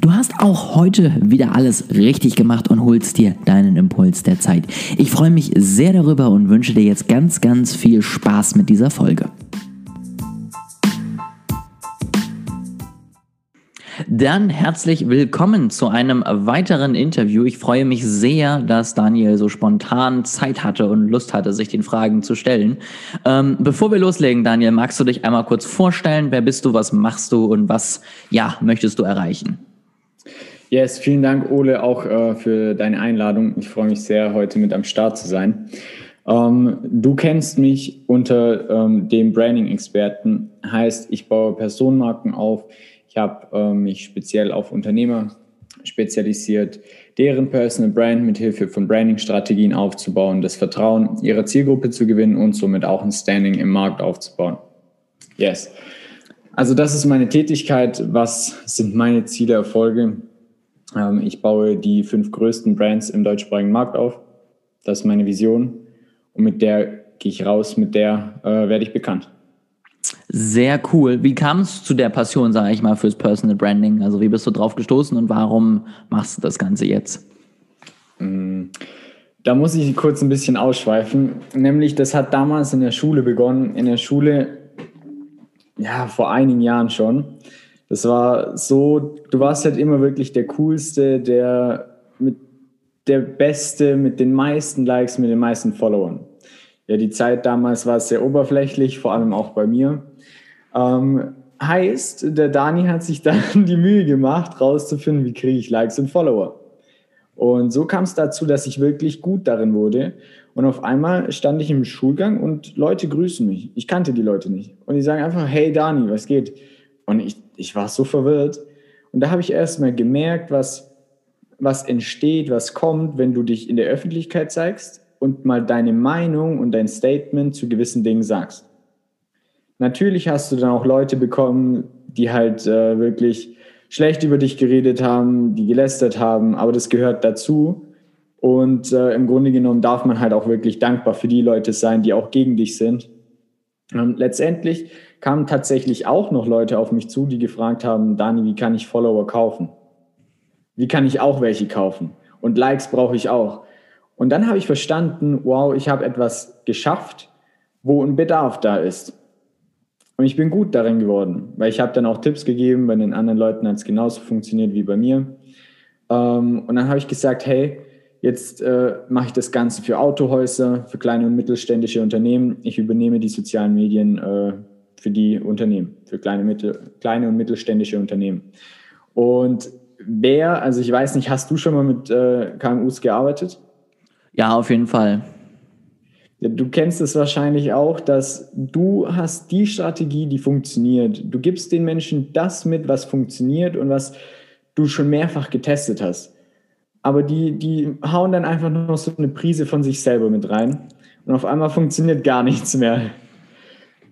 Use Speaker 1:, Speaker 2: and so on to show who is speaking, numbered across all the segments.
Speaker 1: Du hast auch heute wieder alles richtig gemacht und holst dir deinen Impuls der Zeit. Ich freue mich sehr darüber und wünsche dir jetzt ganz, ganz viel Spaß mit dieser Folge. Dann herzlich willkommen zu einem weiteren Interview. Ich freue mich sehr, dass Daniel so spontan Zeit hatte und Lust hatte, sich den Fragen zu stellen. Ähm, bevor wir loslegen, Daniel, magst du dich einmal kurz vorstellen? Wer bist du? Was machst du? Und was, ja, möchtest du erreichen?
Speaker 2: Yes, vielen Dank, Ole, auch äh, für deine Einladung. Ich freue mich sehr, heute mit am Start zu sein. Ähm, du kennst mich unter ähm, dem Branding-Experten, heißt, ich baue Personenmarken auf ich habe äh, mich speziell auf Unternehmer spezialisiert, deren Personal Brand mit Hilfe von Branding-Strategien aufzubauen, das Vertrauen ihrer Zielgruppe zu gewinnen und somit auch ein Standing im Markt aufzubauen. Yes. Also das ist meine Tätigkeit. Was sind meine Ziele, Erfolge? Ähm, ich baue die fünf größten Brands im deutschsprachigen Markt auf. Das ist meine Vision. Und mit der gehe ich raus, mit der äh, werde ich bekannt.
Speaker 1: Sehr cool. Wie kam es zu der Passion, sage ich mal, fürs Personal Branding? Also wie bist du drauf gestoßen und warum machst du das Ganze jetzt?
Speaker 2: Mm, da muss ich kurz ein bisschen ausschweifen. Nämlich, das hat damals in der Schule begonnen. In der Schule, ja, vor einigen Jahren schon. Das war so, du warst halt immer wirklich der Coolste, der mit der Beste, mit den meisten Likes, mit den meisten Followern. Ja, die Zeit damals war sehr oberflächlich, vor allem auch bei mir. Ähm, heißt, der Dani hat sich dann die Mühe gemacht, rauszufinden, wie kriege ich Likes und Follower. Und so kam es dazu, dass ich wirklich gut darin wurde. Und auf einmal stand ich im Schulgang und Leute grüßen mich. Ich kannte die Leute nicht. Und die sagen einfach, hey Dani, was geht? Und ich, ich war so verwirrt. Und da habe ich erst mal gemerkt, was, was entsteht, was kommt, wenn du dich in der Öffentlichkeit zeigst und mal deine Meinung und dein Statement zu gewissen Dingen sagst. Natürlich hast du dann auch Leute bekommen, die halt äh, wirklich schlecht über dich geredet haben, die gelästert haben, aber das gehört dazu. Und äh, im Grunde genommen darf man halt auch wirklich dankbar für die Leute sein, die auch gegen dich sind. Und letztendlich kamen tatsächlich auch noch Leute auf mich zu, die gefragt haben, Dani, wie kann ich Follower kaufen? Wie kann ich auch welche kaufen? Und Likes brauche ich auch. Und dann habe ich verstanden, wow, ich habe etwas geschafft, wo ein Bedarf da ist. Und ich bin gut darin geworden, weil ich habe dann auch Tipps gegeben, bei den anderen Leuten hat es genauso funktioniert wie bei mir. Ähm, und dann habe ich gesagt, hey, jetzt äh, mache ich das Ganze für Autohäuser, für kleine und mittelständische Unternehmen. Ich übernehme die sozialen Medien äh, für die Unternehmen, für kleine, mittel, kleine und mittelständische Unternehmen. Und wer, also ich weiß nicht, hast du schon mal mit äh, KMUs gearbeitet?
Speaker 1: Ja, auf jeden Fall.
Speaker 2: Du kennst es wahrscheinlich auch, dass du hast die Strategie, die funktioniert. Du gibst den Menschen das mit, was funktioniert und was du schon mehrfach getestet hast. Aber die, die hauen dann einfach noch so eine Prise von sich selber mit rein und auf einmal funktioniert gar nichts mehr.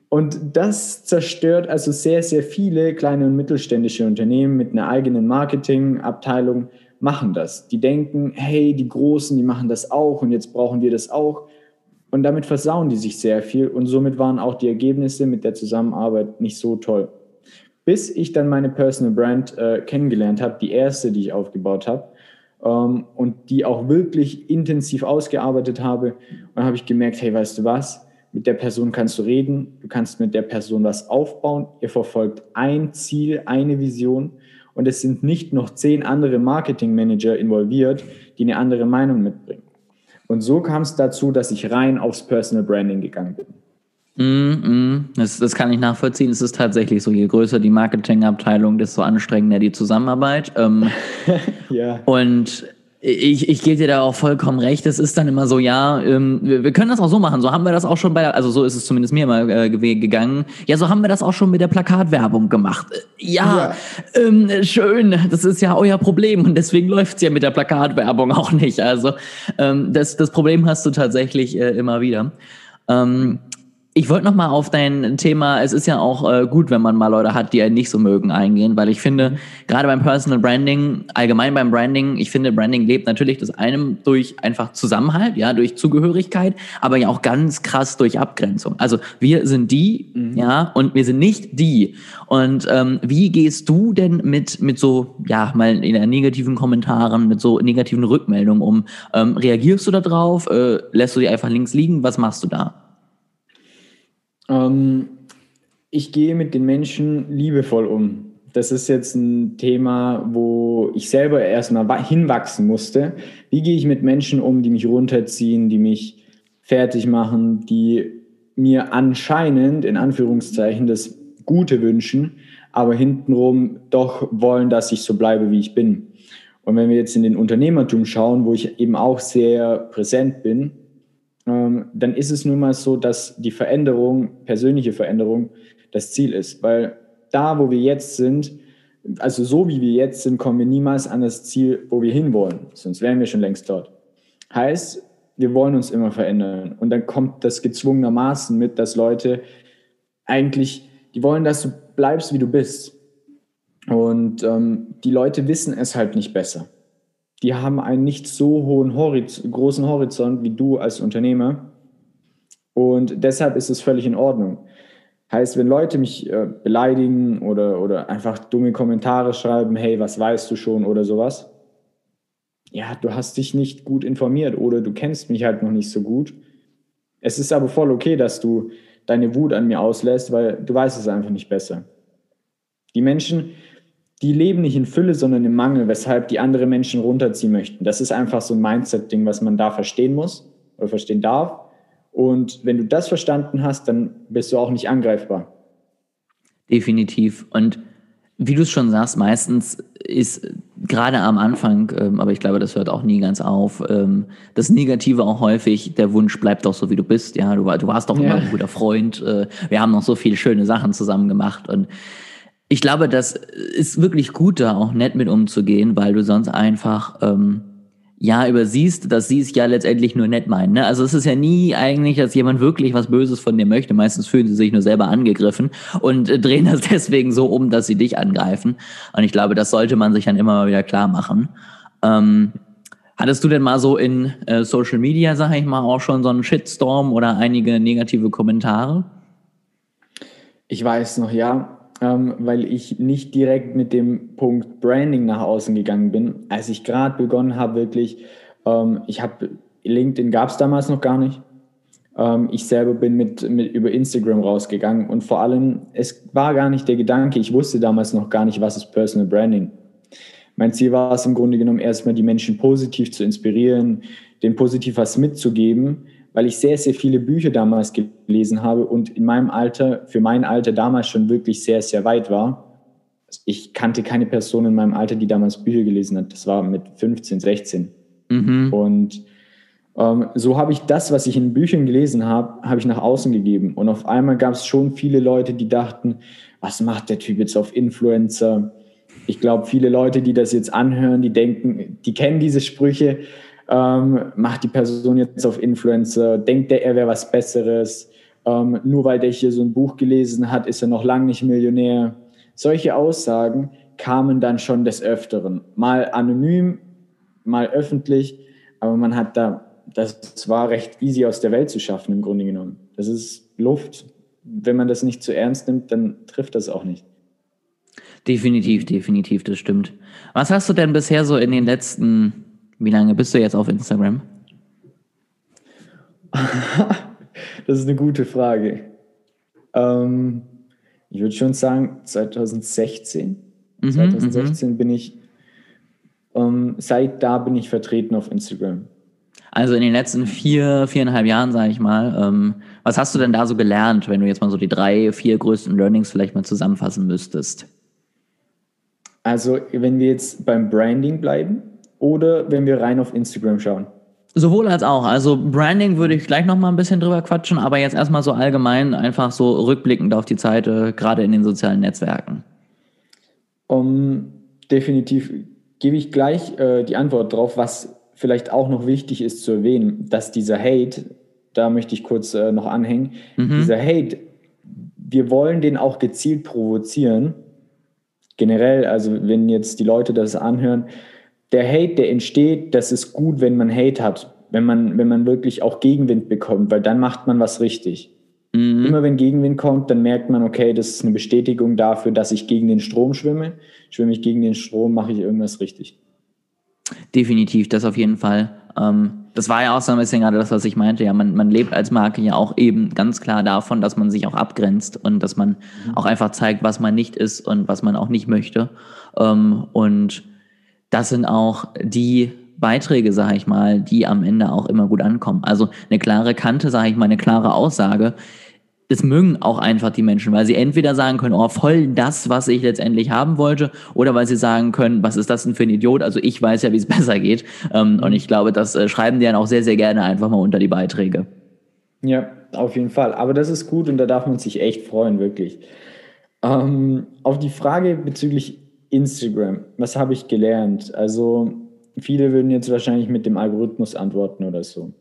Speaker 2: Und das zerstört also sehr, sehr viele kleine und mittelständische Unternehmen mit einer eigenen Marketingabteilung, machen das. Die denken, hey, die Großen, die machen das auch und jetzt brauchen wir das auch. Und damit versauen die sich sehr viel und somit waren auch die Ergebnisse mit der Zusammenarbeit nicht so toll. Bis ich dann meine Personal Brand äh, kennengelernt habe, die erste, die ich aufgebaut habe ähm, und die auch wirklich intensiv ausgearbeitet habe. Dann habe ich gemerkt, hey, weißt du was? Mit der Person kannst du reden, du kannst mit der Person was aufbauen. Ihr verfolgt ein Ziel, eine Vision und es sind nicht noch zehn andere Marketingmanager involviert, die eine andere Meinung mitbringen. Und so kam es dazu, dass ich rein aufs Personal Branding gegangen bin.
Speaker 1: Mm, mm. Das, das, kann ich nachvollziehen. Es ist tatsächlich so, je größer die Marketingabteilung, desto anstrengender die Zusammenarbeit. Ähm, ja. Und ich, ich gebe dir da auch vollkommen recht. Es ist dann immer so, ja, ähm, wir, wir, können das auch so machen. So haben wir das auch schon bei, der, also so ist es zumindest mir mal äh, gegangen. Ja, so haben wir das auch schon mit der Plakatwerbung gemacht. Äh, ja, ja. Ähm, schön. Das ist ja euer Problem und deswegen läuft's ja mit der Plakatwerbung auch nicht. Also ähm, das, das Problem hast du tatsächlich äh, immer wieder. Ähm, Ich wollte noch mal auf dein Thema, es ist ja auch äh, gut, wenn man mal Leute hat, die einen nicht so mögen, eingehen, weil ich finde, gerade beim Personal Branding, allgemein beim Branding, ich finde, Branding lebt natürlich das einem durch einfach Zusammenhalt, ja, durch Zugehörigkeit, aber ja auch ganz krass durch Abgrenzung. Also wir sind die, mhm. ja, und wir sind nicht die. Und ähm, wie gehst du denn mit, mit so, ja, mal in negativen Kommentaren, mit so negativen Rückmeldungen um? Ähm, reagierst du da drauf? Äh, lässt du die einfach links liegen? Was machst du da?
Speaker 2: Ähm, ich gehe mit den Menschen liebevoll um. Das ist jetzt ein Thema, wo ich selber erstmal hinwachsen musste. Wie gehe ich mit Menschen um, die mich runterziehen, die mich fertig machen, die mir anscheinend, in Anführungszeichen, das Gute wünschen, aber hintenrum doch wollen, dass ich so bleibe, wie ich bin. Und wenn wir jetzt in den Unternehmertum schauen, wo ich eben auch sehr präsent bin, dann ist es nun mal so, dass die Veränderung, persönliche Veränderung, das Ziel ist. Weil da, wo wir jetzt sind, also so wie wir jetzt sind, kommen wir niemals an das Ziel, wo wir hinwollen. Sonst wären wir schon längst dort. Heißt, wir wollen uns immer verändern. Und dann kommt das gezwungenermaßen mit, dass Leute eigentlich, die wollen, dass du bleibst, wie du bist. Und ähm, die Leute wissen es halt nicht besser die haben einen nicht so hohen Horiz großen Horizont wie du als Unternehmer. Und deshalb ist es völlig in Ordnung. Heißt, wenn Leute mich äh, beleidigen oder, oder einfach dumme Kommentare schreiben, hey, was weißt du schon oder sowas, ja, du hast dich nicht gut informiert oder du kennst mich halt noch nicht so gut. Es ist aber voll okay, dass du deine Wut an mir auslässt, weil du weißt es einfach nicht besser. Die Menschen, die leben nicht in Fülle, sondern im Mangel, weshalb die andere Menschen runterziehen möchten. Das ist einfach so ein Mindset-Ding, was man da verstehen muss oder verstehen darf. Und wenn du das verstanden hast, dann bist du auch nicht angreifbar.
Speaker 1: Definitiv. Und wie du es schon sagst, meistens ist gerade am Anfang, ähm, aber ich glaube, das hört auch nie ganz auf, ähm, das Negative auch häufig, der Wunsch bleibt doch so, wie du bist. Ja, du, du warst doch immer ein guter Freund. Äh, wir haben noch so viele schöne Sachen zusammen gemacht und ich glaube, das ist wirklich gut, da auch nett mit umzugehen, weil du sonst einfach ähm, ja übersiehst, dass sie es ja letztendlich nur nett meinen. Ne? Also es ist ja nie eigentlich, dass jemand wirklich was Böses von dir möchte. Meistens fühlen sie sich nur selber angegriffen und äh, drehen das deswegen so um, dass sie dich angreifen. Und ich glaube, das sollte man sich dann immer mal wieder klar machen. Ähm, hattest du denn mal so in äh, Social Media, sag ich mal, auch schon so einen Shitstorm oder einige negative Kommentare?
Speaker 2: Ich weiß noch, ja ähm, weil ich nicht direkt mit dem Punkt Branding nach außen gegangen bin. Als ich gerade begonnen habe, wirklich, ähm, ich habe LinkedIn gab es damals noch gar nicht. Ähm, ich selber bin mit, mit über Instagram rausgegangen und vor allem, es war gar nicht der Gedanke, ich wusste damals noch gar nicht, was ist Personal Branding. Mein Ziel war es im Grunde genommen erstmal, die Menschen positiv zu inspirieren, denen positiv was mitzugeben, weil ich sehr, sehr viele Bücher damals gelesen habe und in meinem Alter, für mein Alter damals schon wirklich sehr, sehr weit war. Ich kannte keine Person in meinem Alter, die damals Bücher gelesen hat. Das war mit 15, 16. Mhm. Und ähm, so habe ich das, was ich in Büchern gelesen habe, habe ich nach außen gegeben. Und auf einmal gab es schon viele Leute, die dachten, was macht der Typ jetzt auf Influencer? Ich glaube, viele Leute, die das jetzt anhören, die denken, die kennen diese Sprüche ähm, macht die Person jetzt auf Influencer, denkt der, er wäre was Besseres, ähm, nur weil der hier so ein Buch gelesen hat, ist er noch lange nicht Millionär. Solche Aussagen kamen dann schon des Öfteren, mal anonym, mal öffentlich, aber man hat da, das war recht easy aus der Welt zu schaffen im Grunde genommen. Das ist Luft. Wenn man das nicht zu ernst nimmt, dann trifft das auch nicht.
Speaker 1: Definitiv, definitiv, das stimmt. Was hast du denn bisher so in den letzten wie lange bist du jetzt auf Instagram?
Speaker 2: das ist eine gute Frage. Ähm, ich würde schon sagen, 2016. Mhm, 2016 mhm. bin ich, ähm, seit da bin ich vertreten auf Instagram.
Speaker 1: Also in den letzten vier, viereinhalb Jahren, sage ich mal, ähm, was hast du denn da so gelernt, wenn du jetzt mal so die drei, vier größten Learnings vielleicht mal zusammenfassen müsstest?
Speaker 2: Also wenn wir jetzt beim Branding bleiben, oder wenn wir rein auf Instagram schauen?
Speaker 1: Sowohl als auch. Also Branding würde ich gleich noch mal ein bisschen drüber quatschen, aber jetzt erstmal so allgemein einfach so rückblickend auf die Zeit, äh, gerade in den sozialen Netzwerken.
Speaker 2: Um, definitiv gebe ich gleich äh, die Antwort drauf, was vielleicht auch noch wichtig ist zu erwähnen, dass dieser Hate, da möchte ich kurz äh, noch anhängen. Mhm. Dieser Hate, wir wollen den auch gezielt provozieren. Generell, also wenn jetzt die Leute das anhören, der Hate, der entsteht, das ist gut, wenn man Hate hat, wenn man, wenn man wirklich auch Gegenwind bekommt, weil dann macht man was richtig. Mhm. Immer wenn Gegenwind kommt, dann merkt man, okay, das ist eine Bestätigung dafür, dass ich gegen den Strom schwimme. Schwimme ich gegen den Strom, mache ich irgendwas richtig.
Speaker 1: Definitiv, das auf jeden Fall. Ähm, das war ja auch so ein bisschen gerade das, was ich meinte. Ja, man, man lebt als Marke ja auch eben ganz klar davon, dass man sich auch abgrenzt und dass man mhm. auch einfach zeigt, was man nicht ist und was man auch nicht möchte. Ähm, und das sind auch die Beiträge, sage ich mal, die am Ende auch immer gut ankommen. Also eine klare Kante, sage ich mal, eine klare Aussage. Das mögen auch einfach die Menschen, weil sie entweder sagen können, oh, voll das, was ich letztendlich haben wollte, oder weil sie sagen können, was ist das denn für ein Idiot? Also ich weiß ja, wie es besser geht. Ähm, und ich glaube, das äh, schreiben die dann auch sehr, sehr gerne einfach mal unter die Beiträge.
Speaker 2: Ja, auf jeden Fall. Aber das ist gut und da darf man sich echt freuen, wirklich. Ähm, auf die Frage bezüglich Instagram, was habe ich gelernt? Also viele würden jetzt wahrscheinlich mit dem Algorithmus antworten oder so.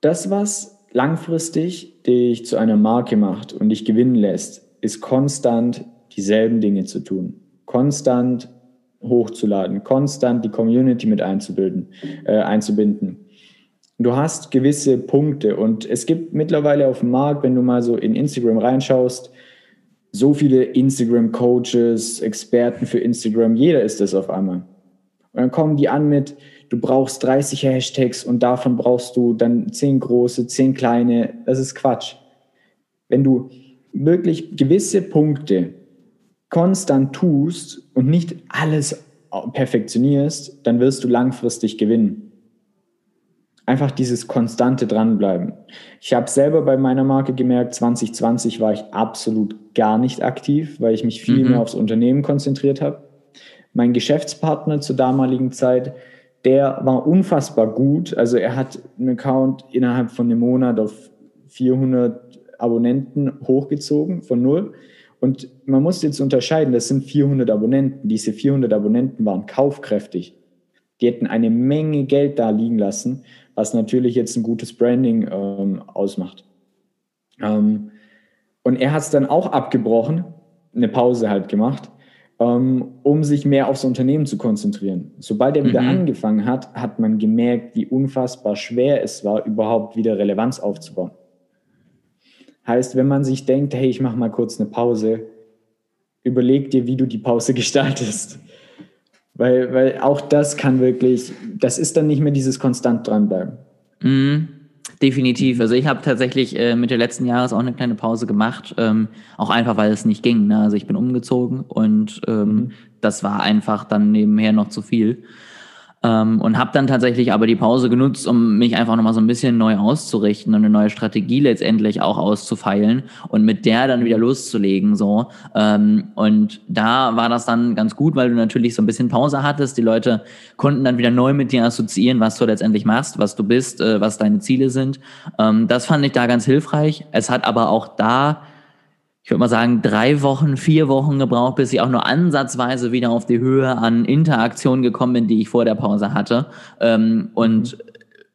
Speaker 2: Das, was langfristig dich zu einer Marke macht und dich gewinnen lässt, ist konstant dieselben Dinge zu tun. Konstant hochzuladen, konstant die Community mit einzubilden, äh, einzubinden. Du hast gewisse Punkte und es gibt mittlerweile auf dem Markt, wenn du mal so in Instagram reinschaust, so viele Instagram-Coaches, Experten für Instagram, jeder ist das auf einmal. Und dann kommen die an mit, du brauchst 30 Hashtags und davon brauchst du dann 10 große, 10 kleine. Das ist Quatsch. Wenn du wirklich gewisse Punkte konstant tust und nicht alles perfektionierst, dann wirst du langfristig gewinnen einfach dieses konstante dranbleiben. Ich habe selber bei meiner Marke gemerkt, 2020 war ich absolut gar nicht aktiv, weil ich mich viel mhm. mehr aufs Unternehmen konzentriert habe. Mein Geschäftspartner zur damaligen Zeit, der war unfassbar gut. Also er hat einen Account innerhalb von einem Monat auf 400 Abonnenten hochgezogen von null. Und man muss jetzt unterscheiden, das sind 400 Abonnenten. Diese 400 Abonnenten waren kaufkräftig. Die hätten eine Menge Geld da liegen lassen was natürlich jetzt ein gutes Branding ähm, ausmacht. Ähm, und er hat es dann auch abgebrochen, eine Pause halt gemacht, ähm, um sich mehr aufs Unternehmen zu konzentrieren. Sobald er wieder mhm. angefangen hat, hat man gemerkt, wie unfassbar schwer es war, überhaupt wieder Relevanz aufzubauen. Heißt, wenn man sich denkt, hey, ich mache mal kurz eine Pause, überleg dir, wie du die Pause gestaltest. Weil, weil auch das kann wirklich, das ist dann nicht mehr dieses konstant dranbleiben.
Speaker 1: Mhm. Definitiv. Also ich habe tatsächlich äh, Mitte letzten Jahres auch eine kleine Pause gemacht, ähm, auch einfach weil es nicht ging. Ne? Also ich bin umgezogen und ähm, mhm. das war einfach dann nebenher noch zu viel. Ähm, und habe dann tatsächlich aber die Pause genutzt, um mich einfach nochmal so ein bisschen neu auszurichten und eine neue Strategie letztendlich auch auszufeilen und mit der dann wieder loszulegen. so ähm, Und da war das dann ganz gut, weil du natürlich so ein bisschen Pause hattest. Die Leute konnten dann wieder neu mit dir assoziieren, was du letztendlich machst, was du bist, äh, was deine Ziele sind. Ähm, das fand ich da ganz hilfreich. Es hat aber auch da ich würde mal sagen, drei Wochen, vier Wochen gebraucht, bis ich auch nur ansatzweise wieder auf die Höhe an Interaktion gekommen bin, die ich vor der Pause hatte. Ähm, und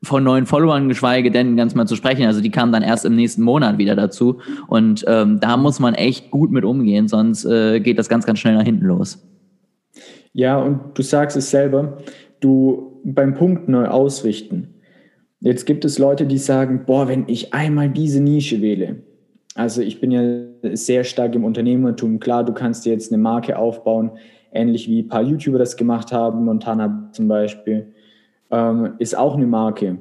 Speaker 1: von neuen Followern, geschweige denn ganz mal zu sprechen. Also die kamen dann erst im nächsten Monat wieder dazu. Und ähm, da muss man echt gut mit umgehen, sonst äh, geht das ganz, ganz schnell nach hinten los.
Speaker 2: Ja, und du sagst es selber, du beim Punkt neu ausrichten. Jetzt gibt es Leute, die sagen, boah, wenn ich einmal diese Nische wähle, also ich bin ja sehr stark im Unternehmertum. Klar, du kannst dir jetzt eine Marke aufbauen, ähnlich wie ein paar YouTuber das gemacht haben. Montana zum Beispiel ähm, ist auch eine Marke.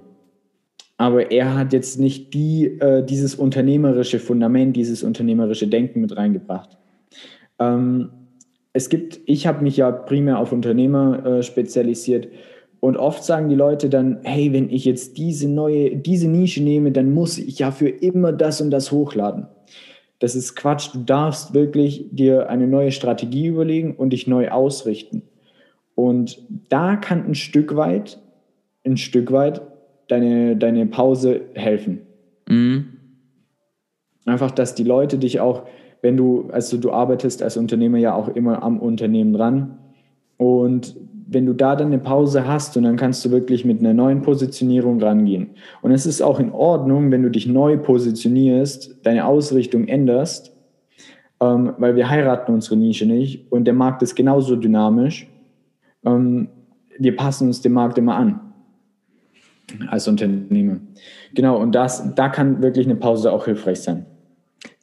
Speaker 2: Aber er hat jetzt nicht die, äh, dieses unternehmerische Fundament, dieses unternehmerische Denken mit reingebracht. Ähm, es gibt, ich habe mich ja primär auf Unternehmer äh, spezialisiert und oft sagen die Leute dann, hey, wenn ich jetzt diese neue, diese Nische nehme, dann muss ich ja für immer das und das hochladen. Das ist Quatsch. Du darfst wirklich dir eine neue Strategie überlegen und dich neu ausrichten. Und da kann ein Stück weit, ein Stück weit deine, deine Pause helfen. Mhm. Einfach, dass die Leute dich auch, wenn du, also du arbeitest als Unternehmer ja auch immer am Unternehmen dran und wenn du da dann eine Pause hast und dann kannst du wirklich mit einer neuen Positionierung rangehen. Und es ist auch in Ordnung, wenn du dich neu positionierst, deine Ausrichtung änderst, ähm, weil wir heiraten unsere Nische nicht und der Markt ist genauso dynamisch. Ähm, wir passen uns dem Markt immer an als Unternehmer. Genau, und das, da kann wirklich eine Pause auch hilfreich sein.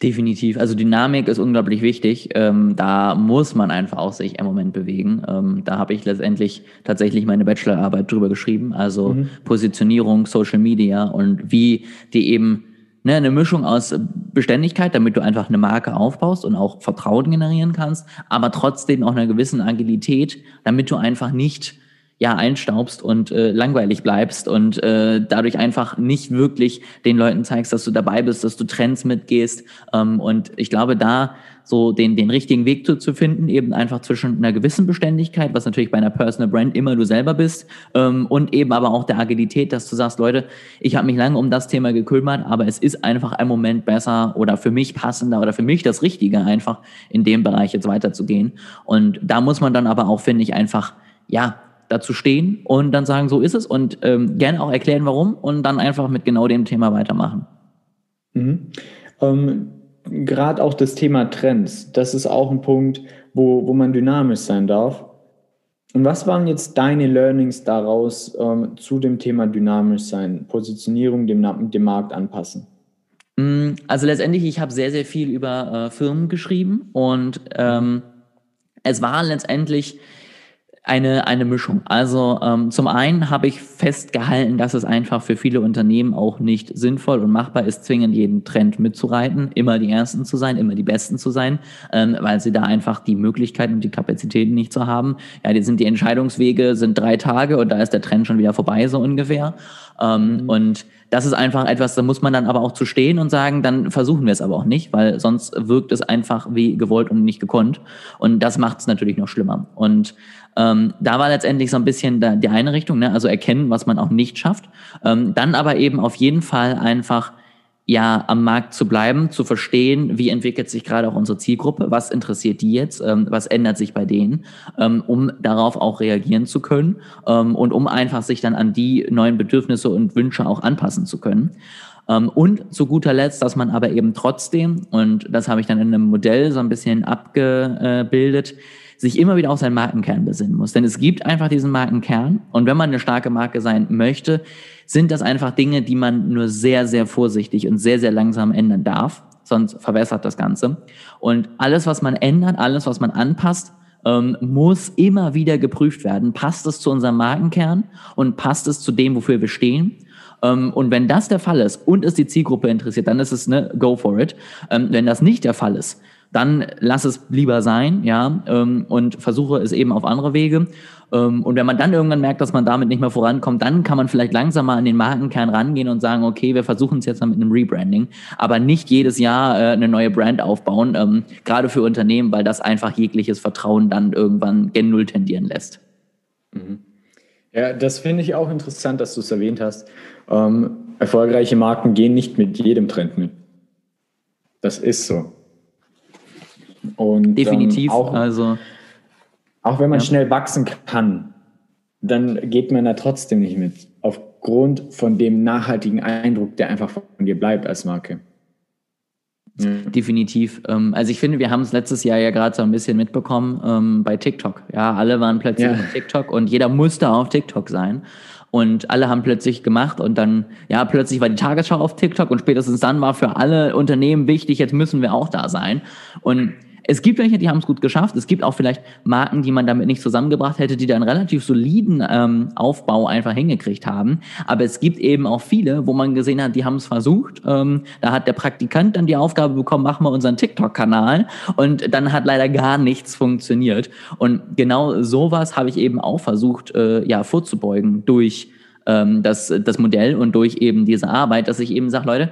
Speaker 1: Definitiv. Also Dynamik ist unglaublich wichtig. Ähm, da muss man einfach auch sich im Moment bewegen. Ähm, da habe ich letztendlich tatsächlich meine Bachelorarbeit drüber geschrieben. Also mhm. Positionierung, Social Media und wie die eben ne, eine Mischung aus Beständigkeit, damit du einfach eine Marke aufbaust und auch Vertrauen generieren kannst, aber trotzdem auch einer gewissen Agilität, damit du einfach nicht ja einstaubst und äh, langweilig bleibst und äh, dadurch einfach nicht wirklich den Leuten zeigst, dass du dabei bist, dass du Trends mitgehst. Ähm, und ich glaube, da so den, den richtigen Weg zu, zu finden, eben einfach zwischen einer gewissen Beständigkeit, was natürlich bei einer Personal Brand immer du selber bist, ähm, und eben aber auch der Agilität, dass du sagst, Leute, ich habe mich lange um das Thema gekümmert, aber es ist einfach ein Moment besser oder für mich passender oder für mich das Richtige, einfach in dem Bereich jetzt weiterzugehen. Und da muss man dann aber auch, finde ich, einfach, ja, dazu stehen und dann sagen, so ist es und ähm, gerne auch erklären, warum und dann einfach mit genau dem Thema weitermachen.
Speaker 2: Mhm. Ähm, Gerade auch das Thema Trends, das ist auch ein Punkt, wo, wo man dynamisch sein darf. Und was waren jetzt deine Learnings daraus ähm, zu dem Thema dynamisch sein, Positionierung dem, dem Markt anpassen?
Speaker 1: Mm, also letztendlich, ich habe sehr, sehr viel über äh, Firmen geschrieben und ähm, es war letztendlich eine, eine Mischung. Also ähm, zum einen habe ich festgehalten, dass es einfach für viele Unternehmen auch nicht sinnvoll und machbar ist, zwingend jeden Trend mitzureiten, immer die Ersten zu sein, immer die Besten zu sein, ähm, weil sie da einfach die Möglichkeiten und die Kapazitäten nicht zu haben. Ja, die sind die Entscheidungswege sind drei Tage und da ist der Trend schon wieder vorbei, so ungefähr. Ähm, mhm. Und das ist einfach etwas, da muss man dann aber auch zu stehen und sagen, dann versuchen wir es aber auch nicht, weil sonst wirkt es einfach wie gewollt und nicht gekonnt. Und das macht es natürlich noch schlimmer. Und ähm, da war letztendlich so ein bisschen da, die eine Richtung, ne? also erkennen, was man auch nicht schafft. Ähm, dann aber eben auf jeden Fall einfach ja am Markt zu bleiben, zu verstehen, wie entwickelt sich gerade auch unsere Zielgruppe, was interessiert die jetzt, ähm, was ändert sich bei denen, ähm, um darauf auch reagieren zu können ähm, und um einfach sich dann an die neuen Bedürfnisse und Wünsche auch anpassen zu können. Ähm, und zu guter Letzt, dass man aber eben trotzdem, und das habe ich dann in einem Modell so ein bisschen abgebildet, sich immer wieder auf seinen Markenkern besinnen muss. Denn es gibt einfach diesen Markenkern und wenn man eine starke Marke sein möchte, sind das einfach Dinge, die man nur sehr, sehr vorsichtig und sehr, sehr langsam ändern darf. Sonst verwässert das Ganze. Und alles, was man ändert, alles, was man anpasst, ähm, muss immer wieder geprüft werden. Passt es zu unserem Markenkern und passt es zu dem, wofür wir stehen? Ähm, und wenn das der Fall ist und es die Zielgruppe interessiert, dann ist es ne, go for it. Ähm, wenn das nicht der Fall ist, dann lass es lieber sein, ja, ähm, und versuche es eben auf andere Wege. Ähm, und wenn man dann irgendwann merkt, dass man damit nicht mehr vorankommt, dann kann man vielleicht langsam mal an den Markenkern rangehen und sagen, okay, wir versuchen es jetzt mal mit einem Rebranding, aber nicht jedes Jahr äh, eine neue Brand aufbauen, ähm, gerade für Unternehmen, weil das einfach jegliches Vertrauen dann irgendwann gen Null tendieren lässt.
Speaker 2: Mhm. Ja, das finde ich auch interessant, dass du es erwähnt hast. Ähm, erfolgreiche Marken gehen nicht mit jedem Trend mit. Das ist so.
Speaker 1: Und, Definitiv.
Speaker 2: Ähm, auch, also, auch wenn man ja. schnell wachsen kann, dann geht man da trotzdem nicht mit. Aufgrund von dem nachhaltigen Eindruck, der einfach von dir bleibt als Marke.
Speaker 1: Ja. Definitiv. Ähm, also ich finde, wir haben es letztes Jahr ja gerade so ein bisschen mitbekommen ähm, bei TikTok. Ja, alle waren plötzlich ja. auf TikTok und jeder musste auf TikTok sein. Und alle haben plötzlich gemacht und dann, ja, plötzlich war die Tagesschau auf TikTok und spätestens dann war für alle Unternehmen wichtig, jetzt müssen wir auch da sein. Und es gibt welche, die haben es gut geschafft. Es gibt auch vielleicht Marken, die man damit nicht zusammengebracht hätte, die da einen relativ soliden ähm, Aufbau einfach hingekriegt haben. Aber es gibt eben auch viele, wo man gesehen hat, die haben es versucht. Ähm, da hat der Praktikant dann die Aufgabe bekommen, mach mal unseren TikTok-Kanal. Und dann hat leider gar nichts funktioniert. Und genau sowas habe ich eben auch versucht, äh, ja, vorzubeugen durch ähm, das, das Modell und durch eben diese Arbeit, dass ich eben sage, Leute,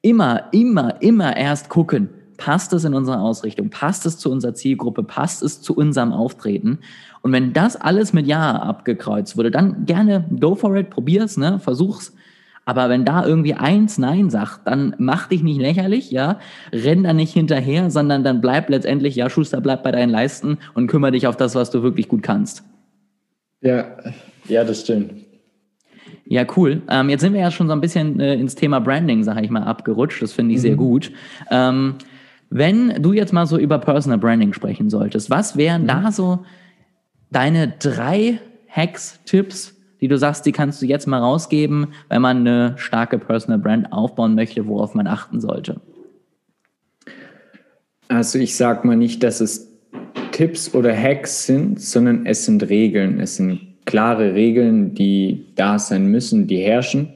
Speaker 1: immer, immer, immer erst gucken, Passt es in unsere Ausrichtung? Passt es zu unserer Zielgruppe? Passt es zu unserem Auftreten? Und wenn das alles mit Ja abgekreuzt wurde, dann gerne go for it, probier's, ne, versuch's. Aber wenn da irgendwie eins Nein sagt, dann mach dich nicht lächerlich, ja, renn da nicht hinterher, sondern dann bleib letztendlich, ja, Schuster, bleib bei deinen Leisten und kümmere dich auf das, was du wirklich gut kannst.
Speaker 2: Ja, ja, das stimmt.
Speaker 1: Ja, cool. Ähm, jetzt sind wir ja schon so ein bisschen äh, ins Thema Branding, sage ich mal, abgerutscht. Das finde ich mhm. sehr gut. Ähm, wenn du jetzt mal so über Personal Branding sprechen solltest, was wären mhm. da so deine drei Hacks, Tipps, die du sagst, die kannst du jetzt mal rausgeben, wenn man eine starke Personal Brand aufbauen möchte, worauf man achten sollte?
Speaker 2: Also ich sage mal nicht, dass es Tipps oder Hacks sind, sondern es sind Regeln. Es sind klare Regeln, die da sein müssen, die herrschen.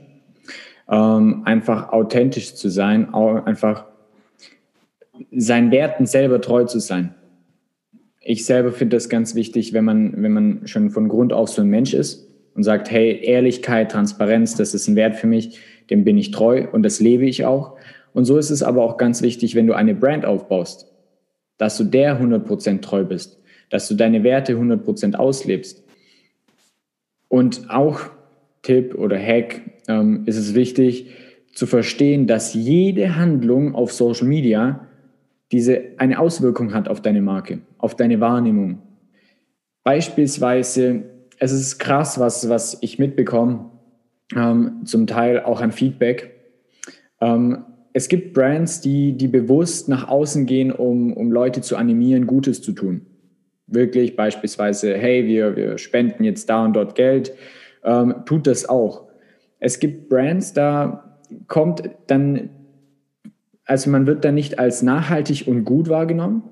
Speaker 2: Ähm, einfach authentisch zu sein, einfach seinen Werten selber treu zu sein. Ich selber finde das ganz wichtig, wenn man, wenn man schon von Grund auf so ein Mensch ist und sagt, hey, Ehrlichkeit, Transparenz, das ist ein Wert für mich, dem bin ich treu und das lebe ich auch. Und so ist es aber auch ganz wichtig, wenn du eine Brand aufbaust, dass du der 100% treu bist, dass du deine Werte 100% auslebst. Und auch Tipp oder Hack ähm, ist es wichtig zu verstehen, dass jede Handlung auf Social Media diese eine Auswirkung hat auf deine Marke, auf deine Wahrnehmung. Beispielsweise, es ist krass, was, was ich mitbekomme, ähm, zum Teil auch an Feedback. Ähm, es gibt Brands, die, die bewusst nach außen gehen, um, um Leute zu animieren, Gutes zu tun. Wirklich beispielsweise, hey, wir, wir spenden jetzt da und dort Geld, ähm, tut das auch. Es gibt Brands, da kommt dann also man wird da nicht als nachhaltig und gut wahrgenommen.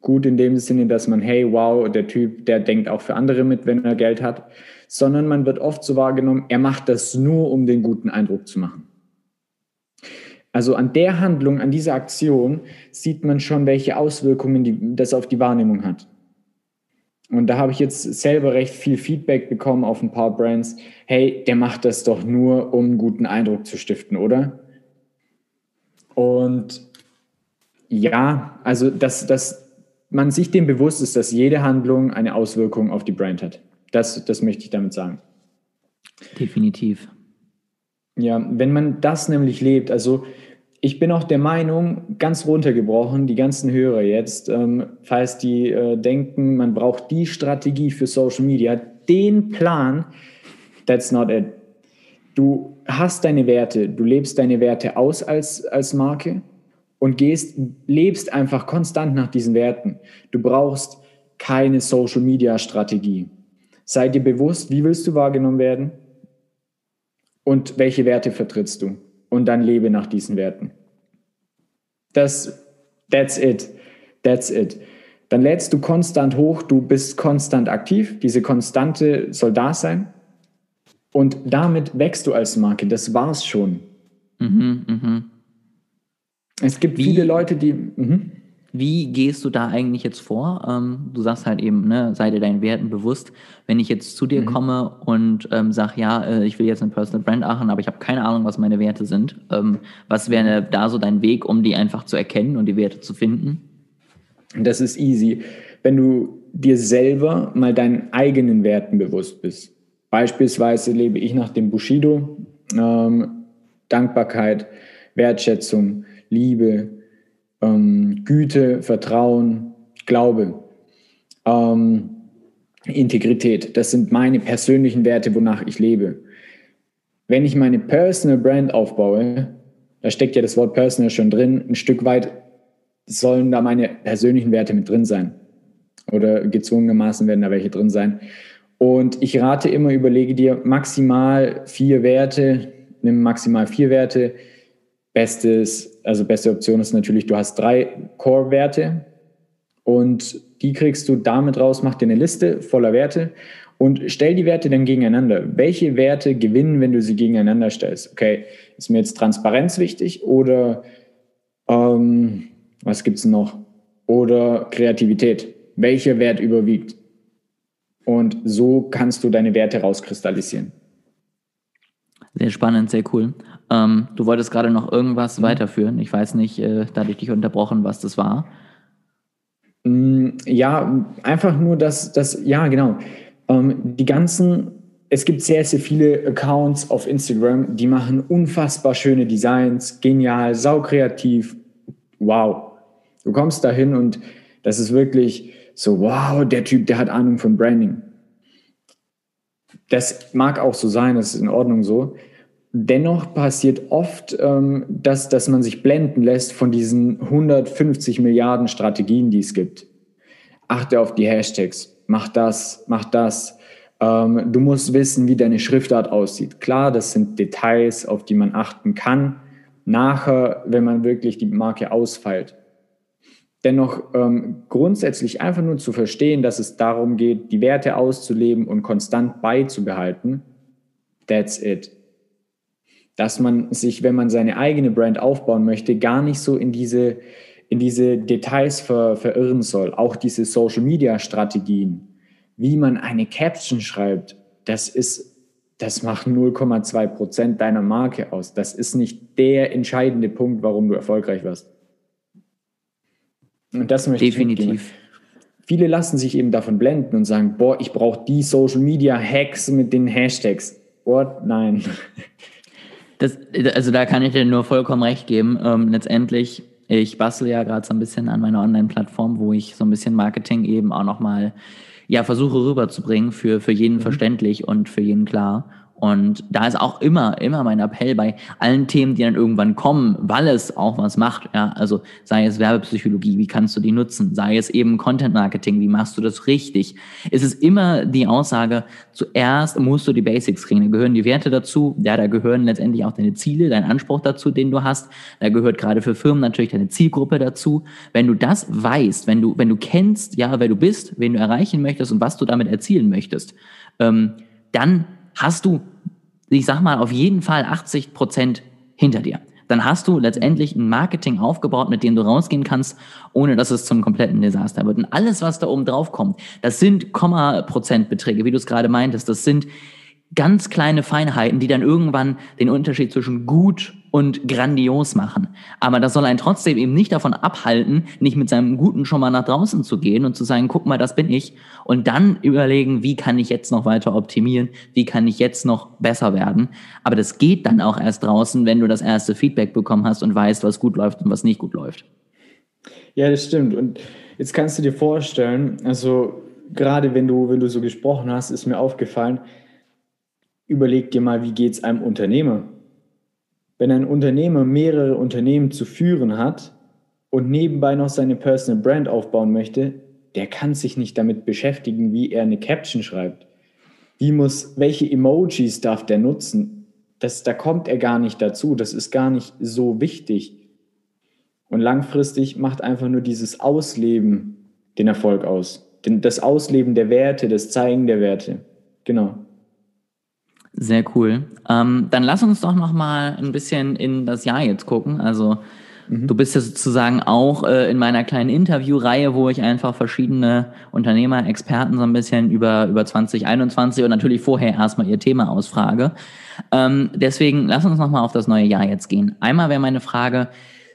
Speaker 2: Gut in dem Sinne, dass man, hey, wow, der Typ, der denkt auch für andere mit, wenn er Geld hat, sondern man wird oft so wahrgenommen, er macht das nur, um den guten Eindruck zu machen. Also an der Handlung, an dieser Aktion sieht man schon, welche Auswirkungen die, das auf die Wahrnehmung hat. Und da habe ich jetzt selber recht viel Feedback bekommen auf ein paar Brands. Hey, der macht das doch nur, um einen guten Eindruck zu stiften, oder? Und ja, also dass, dass man sich dem bewusst ist, dass jede Handlung eine Auswirkung auf die Brand hat. Das, das möchte ich damit sagen.
Speaker 1: Definitiv.
Speaker 2: Ja, wenn man das nämlich lebt, also ich bin auch der Meinung, ganz runtergebrochen, die ganzen Hörer jetzt, ähm, falls die äh, denken, man braucht die Strategie für Social Media, den Plan, that's not it. Du hast deine Werte, du lebst deine Werte aus als, als Marke und gehst, lebst einfach konstant nach diesen Werten. Du brauchst keine Social Media Strategie. Sei dir bewusst, wie willst du wahrgenommen werden und welche Werte vertrittst du und dann lebe nach diesen Werten. Das, that's it. That's it. Dann lädst du konstant hoch, du bist konstant aktiv. Diese Konstante soll da sein. Und damit wächst du als Marke. Das war's schon. Mhm, mh. Es gibt wie, viele Leute, die. Mh.
Speaker 1: Wie gehst du da eigentlich jetzt vor? Ähm, du sagst halt eben, ne, sei dir deinen Werten bewusst. Wenn ich jetzt zu dir mhm. komme und ähm, sage, ja, äh, ich will jetzt eine Personal Brand machen, aber ich habe keine Ahnung, was meine Werte sind. Ähm, was wäre da so dein Weg, um die einfach zu erkennen und die Werte zu finden?
Speaker 2: Das ist easy. Wenn du dir selber mal deinen eigenen Werten bewusst bist. Beispielsweise lebe ich nach dem Bushido. Ähm, Dankbarkeit, Wertschätzung, Liebe, ähm, Güte, Vertrauen, Glaube, ähm, Integrität. Das sind meine persönlichen Werte, wonach ich lebe. Wenn ich meine Personal Brand aufbaue, da steckt ja das Wort Personal schon drin, ein Stück weit sollen da meine persönlichen Werte mit drin sein. Oder gezwungenermaßen werden da welche drin sein. Und ich rate immer, überlege dir maximal vier Werte, nimm maximal vier Werte. Bestes, also beste Option ist natürlich, du hast drei Core-Werte und die kriegst du damit raus, mach dir eine Liste voller Werte und stell die Werte dann gegeneinander. Welche Werte gewinnen, wenn du sie gegeneinander stellst? Okay, ist mir jetzt Transparenz wichtig oder ähm, was gibt es noch? Oder Kreativität. Welcher Wert überwiegt? Und so kannst du deine Werte rauskristallisieren.
Speaker 1: Sehr spannend, sehr cool. Ähm, du wolltest gerade noch irgendwas mhm. weiterführen. Ich weiß nicht, äh, da hatte ich dich unterbrochen, was das war.
Speaker 2: Mm, ja, einfach nur, dass das, ja, genau. Ähm, die ganzen, es gibt sehr, sehr viele Accounts auf Instagram, die machen unfassbar schöne Designs, genial, saukreativ. Wow. Du kommst dahin und das ist wirklich so, wow, der Typ, der hat Ahnung von Branding. Das mag auch so sein, das ist in Ordnung so. Dennoch passiert oft, ähm, dass, dass man sich blenden lässt von diesen 150 Milliarden Strategien, die es gibt. Achte auf die Hashtags, mach das, mach das. Ähm, du musst wissen, wie deine Schriftart aussieht. Klar, das sind Details, auf die man achten kann. Nachher, wenn man wirklich die Marke ausfeilt. Dennoch ähm, grundsätzlich einfach nur zu verstehen, dass es darum geht, die Werte auszuleben und konstant beizubehalten, that's it. Dass man sich, wenn man seine eigene Brand aufbauen möchte, gar nicht so in diese, in diese Details ver, verirren soll. Auch diese Social-Media-Strategien, wie man eine Caption schreibt, das ist, das macht 0,2 Prozent deiner Marke aus. Das ist nicht der entscheidende Punkt, warum du erfolgreich wirst. Und das möchte Definitiv. Ich Viele lassen sich eben davon blenden und sagen, boah, ich brauche die Social Media Hacks mit den Hashtags. What? Nein.
Speaker 1: Das, also da kann ich dir nur vollkommen recht geben. Ähm, letztendlich, ich bastel ja gerade so ein bisschen an meiner Online-Plattform, wo ich so ein bisschen Marketing eben auch nochmal ja, versuche rüberzubringen für, für jeden mhm. verständlich und für jeden klar. Und da ist auch immer, immer mein Appell bei allen Themen, die dann irgendwann kommen, weil es auch was macht. Ja, also sei es Werbepsychologie, wie kannst du die nutzen? Sei es eben Content Marketing, wie machst du das richtig? Es ist immer die Aussage, zuerst musst du die Basics kriegen. Da gehören die Werte dazu. Ja, da gehören letztendlich auch deine Ziele, dein Anspruch dazu, den du hast. Da gehört gerade für Firmen natürlich deine Zielgruppe dazu. Wenn du das weißt, wenn du, wenn du kennst, ja, wer du bist, wen du erreichen möchtest und was du damit erzielen möchtest, ähm, dann hast du, ich sag mal, auf jeden Fall 80 Prozent hinter dir. Dann hast du letztendlich ein Marketing aufgebaut, mit dem du rausgehen kannst, ohne dass es zum kompletten Desaster wird. Und alles, was da oben drauf kommt, das sind Komma-Prozentbeträge, wie du es gerade meintest. Das sind ganz kleine Feinheiten, die dann irgendwann den Unterschied zwischen gut und grandios machen. Aber das soll einen trotzdem eben nicht davon abhalten, nicht mit seinem Guten schon mal nach draußen zu gehen und zu sagen, guck mal, das bin ich. Und dann überlegen, wie kann ich jetzt noch weiter optimieren? Wie kann ich jetzt noch besser werden? Aber das geht dann auch erst draußen, wenn du das erste Feedback bekommen hast und weißt, was gut läuft und was nicht gut läuft.
Speaker 2: Ja, das stimmt. Und jetzt kannst du dir vorstellen, also gerade wenn du, wenn du so gesprochen hast, ist mir aufgefallen, überleg dir mal, wie geht es einem Unternehmer? Wenn ein Unternehmer mehrere Unternehmen zu führen hat und nebenbei noch seine Personal Brand aufbauen möchte, der kann sich nicht damit beschäftigen, wie er eine Caption schreibt. Wie muss, welche Emojis darf der nutzen? Das, da kommt er gar nicht dazu. Das ist gar nicht so wichtig. Und langfristig macht einfach nur dieses Ausleben den Erfolg aus. Das Ausleben der Werte, das Zeigen der Werte. Genau.
Speaker 1: Sehr cool. Ähm, dann lass uns doch noch mal ein bisschen in das Jahr jetzt gucken. Also mhm. du bist ja sozusagen auch äh, in meiner kleinen Interviewreihe, wo ich einfach verschiedene Unternehmer, Experten so ein bisschen über, über 2021 und natürlich vorher erstmal ihr Thema ausfrage. Ähm, deswegen lass uns noch mal auf das neue Jahr jetzt gehen. Einmal wäre meine Frage,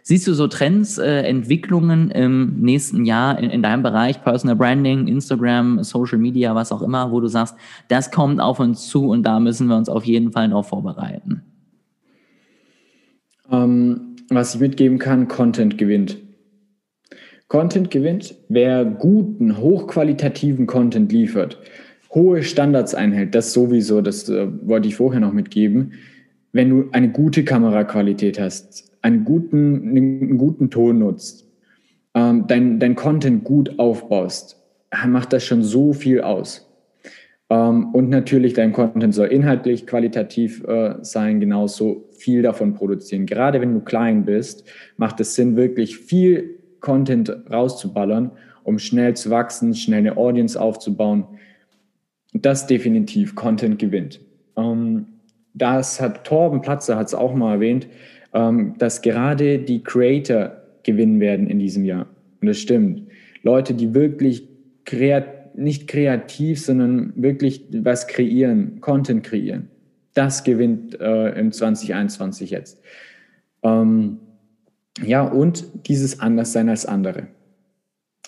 Speaker 1: Siehst du so Trends, äh, Entwicklungen im nächsten Jahr in, in, deinem Bereich, Personal Branding, Instagram, Social Media, was auch immer, wo du sagst, das kommt auf uns zu und da müssen wir uns auf jeden Fall darauf vorbereiten?
Speaker 2: Ähm, was ich mitgeben kann, Content gewinnt. Content gewinnt, wer guten, hochqualitativen Content liefert, hohe Standards einhält, das sowieso, das äh, wollte ich vorher noch mitgeben. Wenn du eine gute Kameraqualität hast, einen guten, einen guten Ton nutzt, ähm, dein, dein Content gut aufbaust, macht das schon so viel aus. Ähm, und natürlich, dein Content soll inhaltlich, qualitativ äh, sein, genauso viel davon produzieren. Gerade wenn du klein bist, macht es Sinn, wirklich viel Content rauszuballern, um schnell zu wachsen, schnell eine Audience aufzubauen. Das definitiv, Content gewinnt. Ähm, das hat Torben Platzer hat es auch mal erwähnt. Ähm, dass gerade die Creator gewinnen werden in diesem Jahr. Und das stimmt. Leute, die wirklich kreat nicht kreativ, sondern wirklich was kreieren, Content kreieren. Das gewinnt äh, im 2021 jetzt. Ähm, ja, und dieses Anderssein als andere.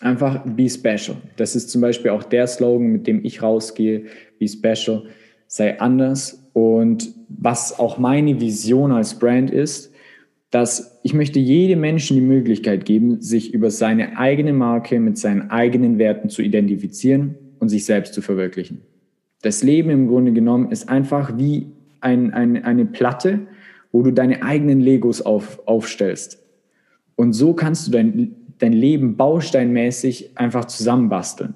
Speaker 2: Einfach be special. Das ist zum Beispiel auch der Slogan, mit dem ich rausgehe. Be special, sei anders. Und was auch meine Vision als Brand ist, dass ich möchte jedem Menschen die Möglichkeit geben, sich über seine eigene Marke mit seinen eigenen Werten zu identifizieren und sich selbst zu verwirklichen. Das Leben im Grunde genommen ist einfach wie ein, ein, eine Platte, wo du deine eigenen Legos auf, aufstellst. Und so kannst du dein, dein Leben bausteinmäßig einfach zusammenbasteln.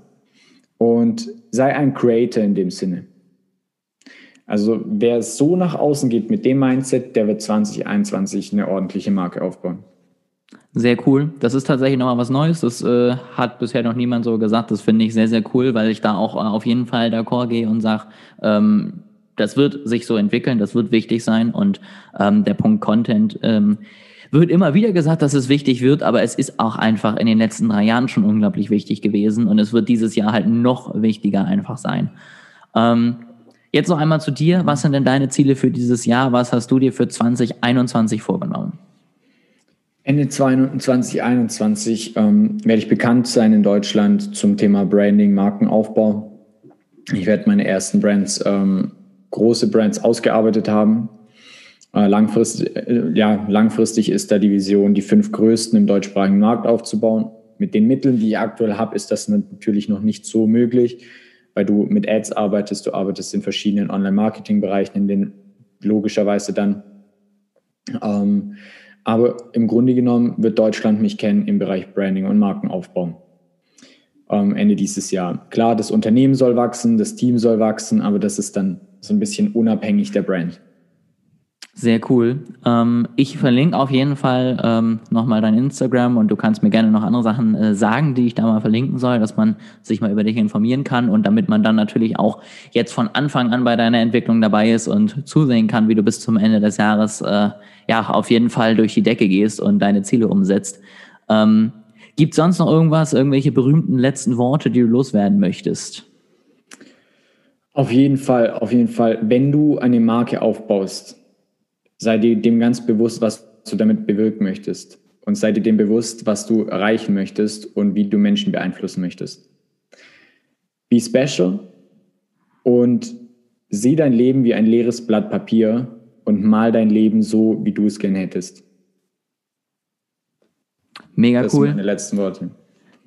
Speaker 2: Und sei ein Creator in dem Sinne. Also wer so nach außen geht mit dem Mindset, der wird 2021 eine ordentliche Marke aufbauen.
Speaker 1: Sehr cool. Das ist tatsächlich nochmal was Neues. Das äh, hat bisher noch niemand so gesagt. Das finde ich sehr, sehr cool, weil ich da auch äh, auf jeden Fall d'accord gehe und sage, ähm, das wird sich so entwickeln, das wird wichtig sein. Und ähm, der Punkt Content ähm, wird immer wieder gesagt, dass es wichtig wird, aber es ist auch einfach in den letzten drei Jahren schon unglaublich wichtig gewesen und es wird dieses Jahr halt noch wichtiger einfach sein. Ähm, jetzt noch einmal zu dir. Was sind denn deine Ziele für dieses Jahr? Was hast du dir für 2021 vorgenommen?
Speaker 2: Ende 2021 ähm, werde ich bekannt sein in Deutschland zum Thema Branding, Markenaufbau. Ich werde meine ersten Brands, ähm, große Brands ausgearbeitet haben. Äh, langfristig, äh, ja, langfristig ist da die Vision, die fünf größten im deutschsprachigen Markt aufzubauen. Mit den Mitteln, die ich aktuell habe, ist das natürlich noch nicht so möglich, weil du mit Ads arbeitest, du arbeitest in verschiedenen Online-Marketing-Bereichen, in denen logischerweise dann ähm, aber im Grunde genommen wird Deutschland mich kennen im Bereich Branding und Markenaufbau. Ähm, Ende dieses Jahr. Klar, das Unternehmen soll wachsen, das Team soll wachsen, aber das ist dann so ein bisschen unabhängig der Brand.
Speaker 1: Sehr cool. Ähm, ich verlinke auf jeden Fall ähm, nochmal dein Instagram und du kannst mir gerne noch andere Sachen äh, sagen, die ich da mal verlinken soll, dass man sich mal über dich informieren kann und damit man dann natürlich auch jetzt von Anfang an bei deiner Entwicklung dabei ist und zusehen kann, wie du bis zum Ende des Jahres äh, ja auf jeden Fall durch die Decke gehst und deine Ziele umsetzt. Ähm, Gibt sonst noch irgendwas, irgendwelche berühmten letzten Worte, die du loswerden möchtest?
Speaker 2: Auf jeden Fall, auf jeden Fall. Wenn du eine Marke aufbaust, sei dir dem ganz bewusst, was du damit bewirken möchtest. Und sei dir dem bewusst, was du erreichen möchtest und wie du Menschen beeinflussen möchtest. Be special und sieh dein Leben wie ein leeres Blatt Papier und mal dein Leben so, wie du es gerne hättest.
Speaker 1: Mega das cool.
Speaker 2: Das sind meine letzten Worte.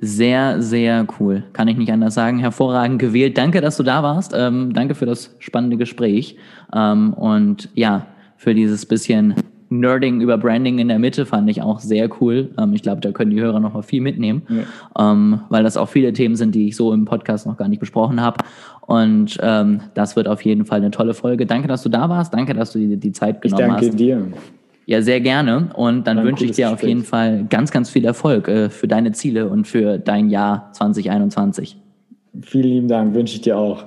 Speaker 1: Sehr, sehr cool. Kann ich nicht anders sagen. Hervorragend gewählt. Danke, dass du da warst. Ähm, danke für das spannende Gespräch. Ähm, und ja, für dieses bisschen Nerding über Branding in der Mitte fand ich auch sehr cool. Ähm, ich glaube, da können die Hörer noch mal viel mitnehmen, ja. ähm, weil das auch viele Themen sind, die ich so im Podcast noch gar nicht besprochen habe. Und ähm, das wird auf jeden Fall eine tolle Folge. Danke, dass du da warst. Danke, dass du dir die Zeit genommen hast.
Speaker 2: Ich danke
Speaker 1: hast. dir. Ja, sehr gerne. Und dann wünsche ich dir auf jeden Fall ganz, ganz viel Erfolg äh, für deine Ziele und für dein Jahr 2021.
Speaker 2: Vielen lieben Dank, wünsche ich dir auch.